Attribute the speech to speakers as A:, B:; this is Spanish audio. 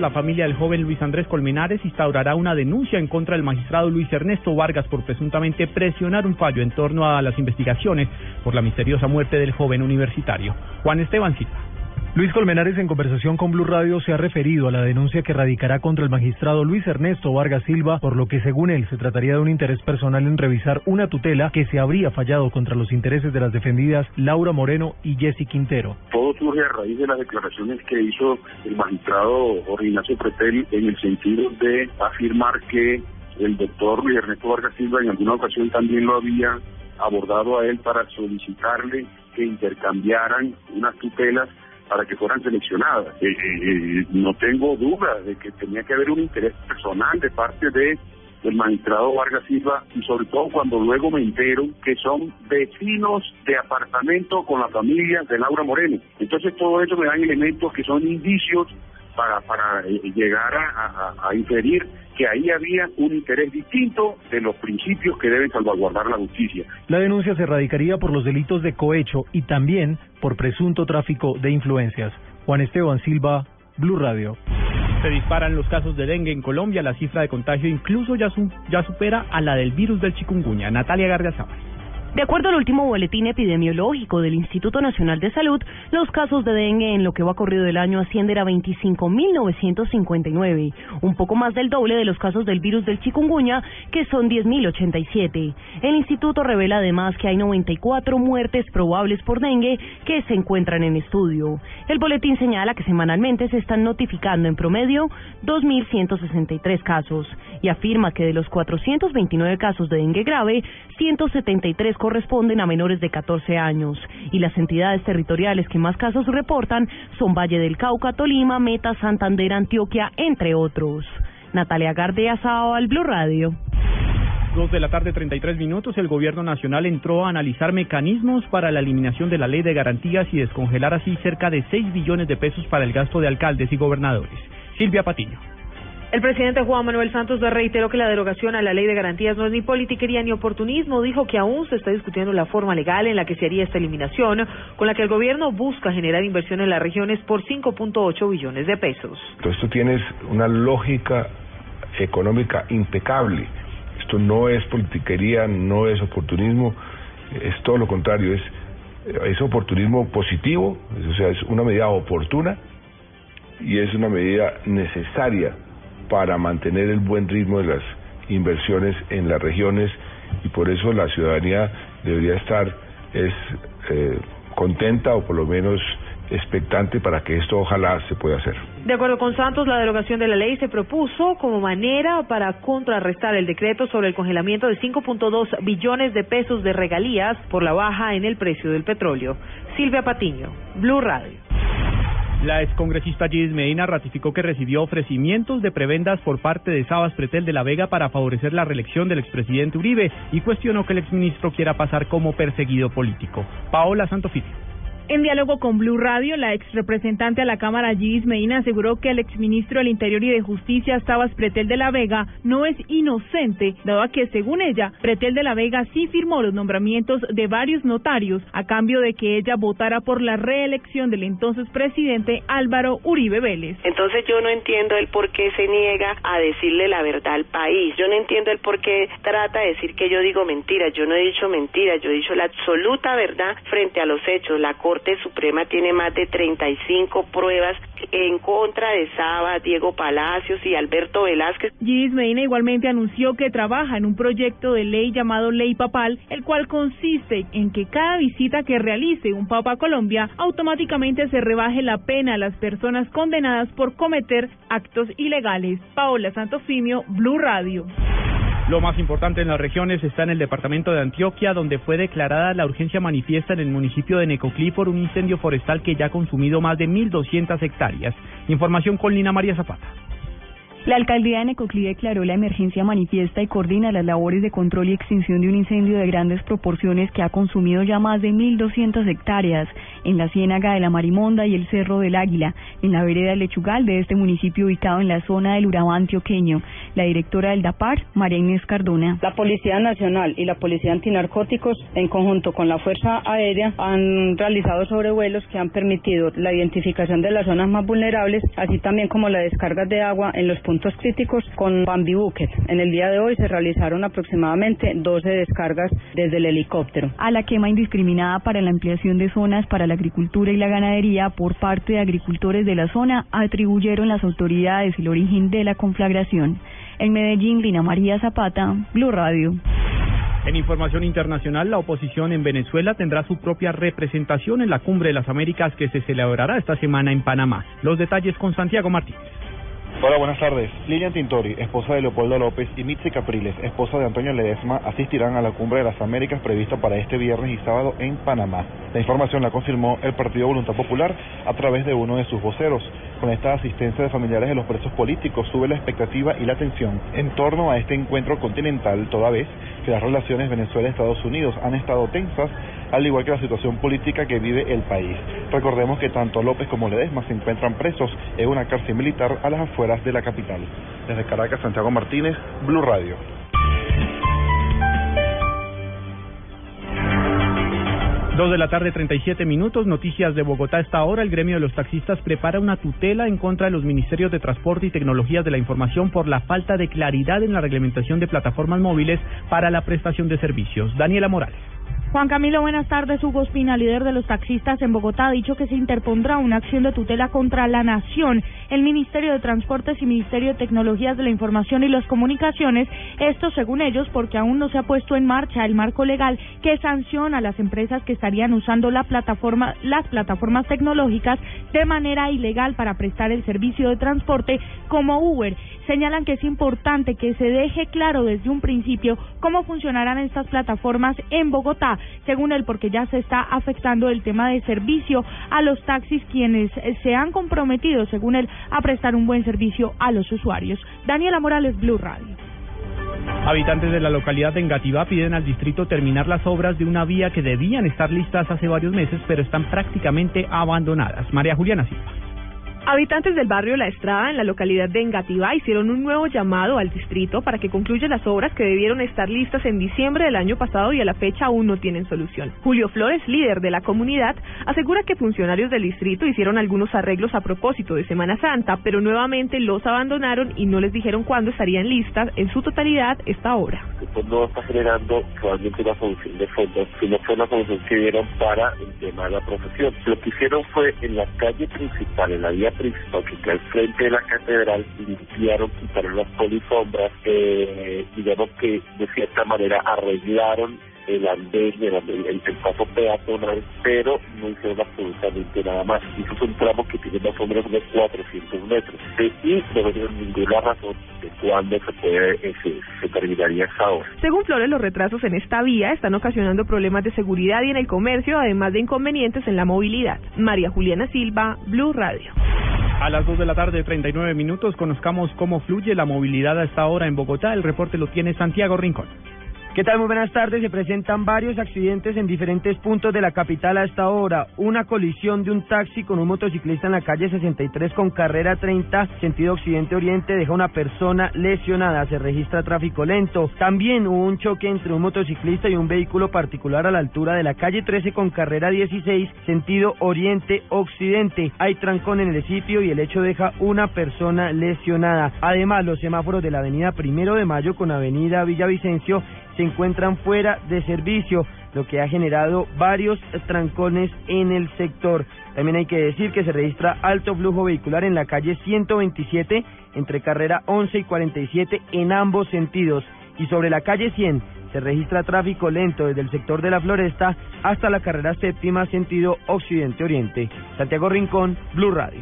A: La familia del joven Luis Andrés Colmenares instaurará una denuncia en contra del magistrado Luis Ernesto Vargas por presuntamente presionar un fallo en torno a las investigaciones por la misteriosa muerte del joven universitario. Juan Esteban Silva.
B: Luis Colmenares en conversación con Blue Radio se ha referido a la denuncia que radicará contra el magistrado Luis Ernesto Vargas Silva, por lo que según él se trataría de un interés personal en revisar una tutela que se habría fallado contra los intereses de las defendidas Laura Moreno y Jessy Quintero.
C: Todo surge a raíz de las declaraciones que hizo el magistrado Ignacio Pretel en el sentido de afirmar que el doctor Luis Ernesto Vargas Silva en alguna ocasión también lo había abordado a él para solicitarle que intercambiaran unas tutelas para que fueran seleccionadas. Eh, eh, eh, no tengo duda de que tenía que haber un interés personal de parte de del magistrado Vargas Silva y sobre todo cuando luego me entero que son vecinos de apartamento con la familia de Laura Moreno. Entonces todo eso me dan elementos que son indicios para, para llegar a, a inferir que ahí había un interés distinto de los principios que deben salvaguardar la justicia.
B: La denuncia se radicaría por los delitos de cohecho y también por presunto tráfico de influencias. Juan Esteban Silva, Blue Radio.
A: Se disparan los casos de dengue en Colombia, la cifra de contagio incluso ya, ya supera a la del virus del chikungunya. Natalia Gargazábal.
D: De acuerdo al último boletín epidemiológico del Instituto Nacional de Salud, los casos de dengue en lo que va corrido del año ascienden a 25.959, un poco más del doble de los casos del virus del chikungunya, que son 10.087. El instituto revela además que hay 94 muertes probables por dengue que se encuentran en estudio. El boletín señala que semanalmente se están notificando en promedio 2.163 casos y afirma que de los 429 casos de dengue grave, 173 corresponden a menores de 14 años y las entidades territoriales que más casos reportan son Valle del Cauca, Tolima, Meta, Santander, Antioquia, entre otros. Natalia Gardea, al Blue Radio.
A: Dos de la tarde, 33 minutos, el gobierno nacional entró a analizar mecanismos para la eliminación de la ley de garantías y descongelar así cerca de 6 billones de pesos para el gasto de alcaldes y gobernadores. Silvia Patiño.
E: El presidente Juan Manuel Santos reiteró que la derogación a la ley de garantías no es ni politiquería ni oportunismo. Dijo que aún se está discutiendo la forma legal en la que se haría esta eliminación, con la que el gobierno busca generar inversión en las regiones por 5.8 billones de pesos.
F: Entonces tú tienes una lógica económica impecable. Esto no es politiquería, no es oportunismo, es todo lo contrario, es, es oportunismo positivo, o sea, es una medida oportuna y es una medida necesaria para mantener el buen ritmo de las inversiones en las regiones y por eso la ciudadanía debería estar es eh, contenta o por lo menos expectante para que esto ojalá se pueda hacer.
E: De acuerdo con Santos, la derogación de la ley se propuso como manera para contrarrestar el decreto sobre el congelamiento de 5.2 billones de pesos de regalías por la baja en el precio del petróleo. Silvia Patiño, Blue Radio.
A: La excongresista Gis Medina ratificó que recibió ofrecimientos de prebendas por parte de Sabas Pretel de la Vega para favorecer la reelección del expresidente Uribe y cuestionó que el exministro quiera pasar como perseguido político. Paola Santofilio.
G: En diálogo con Blue Radio, la ex representante a la Cámara, Gis Medina, aseguró que el exministro del Interior y de Justicia, Sabas Pretel de la Vega, no es inocente, dado a que, según ella, Pretel de la Vega sí firmó los nombramientos de varios notarios a cambio de que ella votara por la reelección del entonces presidente Álvaro Uribe Vélez.
H: Entonces yo no entiendo el por qué se niega a decirle la verdad al país. Yo no entiendo el por qué trata de decir que yo digo mentiras. Yo no he dicho mentiras, yo he dicho la absoluta verdad frente a los hechos. La Corte Corte Suprema tiene más de 35 pruebas en contra de Saba, Diego Palacios y Alberto Velázquez.
G: Gis Medina igualmente anunció que trabaja en un proyecto de ley llamado Ley Papal, el cual consiste en que cada visita que realice un papa a Colombia automáticamente se rebaje la pena a las personas condenadas por cometer actos ilegales. Paola Santofimio, Blue Radio.
A: Lo más importante en las regiones está en el departamento de Antioquia, donde fue declarada la urgencia manifiesta en el municipio de Necoclí por un incendio forestal que ya ha consumido más de 1.200 hectáreas. Información con Lina María Zapata.
I: La alcaldía de Necoclí declaró la emergencia manifiesta y coordina las labores de control y extinción de un incendio de grandes proporciones que ha consumido ya más de 1.200 hectáreas en la ciénaga de la Marimonda y el Cerro del Águila, en la vereda Lechugal de este municipio ubicado en la zona del Urabá antioqueño. La directora del DAPAR, María Inés Cardona.
E: La Policía Nacional y la Policía Antinarcóticos, en conjunto con la Fuerza Aérea, han realizado sobrevuelos que han permitido la identificación de las zonas más vulnerables, así también como la descarga de agua en los puntos críticos con Bambi Bucket. En el día de hoy se realizaron aproximadamente 12 descargas desde el helicóptero.
I: A la quema indiscriminada para la ampliación de zonas para la agricultura y la ganadería por parte de agricultores de la zona atribuyeron las autoridades el origen de la conflagración. En Medellín, Lina María Zapata, Blue Radio.
A: En información internacional, la oposición en Venezuela tendrá su propia representación en la Cumbre de las Américas que se celebrará esta semana en Panamá. Los detalles con Santiago Martínez.
J: Hola, buenas tardes. Lilian Tintori, esposa de Leopoldo López, y Mitzi Capriles, esposa de Antonio Ledesma, asistirán a la Cumbre de las Américas prevista para este viernes y sábado en Panamá. La información la confirmó el Partido Voluntad Popular a través de uno de sus voceros. Con esta asistencia de familiares de los presos políticos sube la expectativa y la atención en torno a este encuentro continental, toda vez que las relaciones Venezuela-Estados Unidos han estado tensas, al igual que la situación política que vive el país. Recordemos que tanto López como Ledesma se encuentran presos en una cárcel militar a las afueras de la capital. Desde Caracas, Santiago Martínez, Blue Radio.
A: Dos de la tarde, 37 minutos. Noticias de Bogotá. A esta hora, el gremio de los taxistas prepara una tutela en contra de los ministerios de Transporte y Tecnologías de la Información por la falta de claridad en la reglamentación de plataformas móviles para la prestación de servicios. Daniela Morales.
G: Juan Camilo, buenas tardes. Hugo Espina, líder de los taxistas en Bogotá, ha dicho que se interpondrá una acción de tutela contra la Nación, el Ministerio de Transportes y Ministerio de Tecnologías de la Información y las Comunicaciones. Esto, según ellos, porque aún no se ha puesto en marcha el marco legal que sanciona a las empresas que estarían usando la plataforma, las plataformas tecnológicas de manera ilegal para prestar el servicio de transporte como Uber. Señalan que es importante que se deje claro desde un principio cómo funcionarán estas plataformas en Bogotá según él, porque ya se está afectando el tema de servicio a los taxis, quienes se han comprometido, según él, a prestar un buen servicio a los usuarios. Daniela Morales, Blue Radio.
A: Habitantes de la localidad de Engativá piden al distrito terminar las obras de una vía que debían estar listas hace varios meses, pero están prácticamente abandonadas. María Juliana Silva.
K: Habitantes del barrio La Estrada, en la localidad de Engativá, hicieron un nuevo llamado al distrito para que concluya las obras que debieron estar listas en diciembre del año pasado y a la fecha aún no tienen solución. Julio Flores, líder de la comunidad, asegura que funcionarios del distrito hicieron algunos arreglos a propósito de Semana Santa, pero nuevamente los abandonaron y no les dijeron cuándo estarían listas en su totalidad esta obra.
L: Esto no está generando probablemente una solución de fondos, sino fue una solución que dieron para el tema de la profesión. Lo que hicieron fue en la calle principal, en la vía principal que al frente de la catedral, limpiaron, quitaron las polisombras, eh, digamos que de cierta manera arreglaron el andén, el, andén, el, paso peatonal, pero no hicieron absolutamente nada más. Eso es un tramo que tiene más o menos unos 400 metros. Eh, y no tienen ninguna razón de cuándo se puede, eh, se, se terminaría esa obra.
K: Según Flores, los retrasos en esta vía están ocasionando problemas de seguridad y en el comercio, además de inconvenientes en la movilidad. María Juliana Silva, Blue Radio.
A: A las 2 de la tarde, 39 minutos, conozcamos cómo fluye la movilidad a esta hora en Bogotá. El reporte lo tiene Santiago Rincón.
M: ¿Qué tal? Muy buenas tardes. Se presentan varios accidentes en diferentes puntos de la capital a esta hora. Una colisión de un taxi con un motociclista en la calle 63 con carrera 30, sentido occidente-oriente, deja una persona lesionada. Se registra tráfico lento. También hubo un choque entre un motociclista y un vehículo particular a la altura de la calle 13 con carrera 16, sentido oriente-occidente. Hay trancón en el sitio y el hecho deja una persona lesionada. Además, los semáforos de la avenida Primero de Mayo con avenida Villavicencio se encuentran fuera de servicio, lo que ha generado varios trancones en el sector. También hay que decir que se registra alto flujo vehicular en la calle 127 entre carrera 11 y 47 en ambos sentidos. Y sobre la calle 100 se registra tráfico lento desde el sector de la Floresta hasta la carrera séptima sentido occidente-oriente. Santiago Rincón, Blue Radio.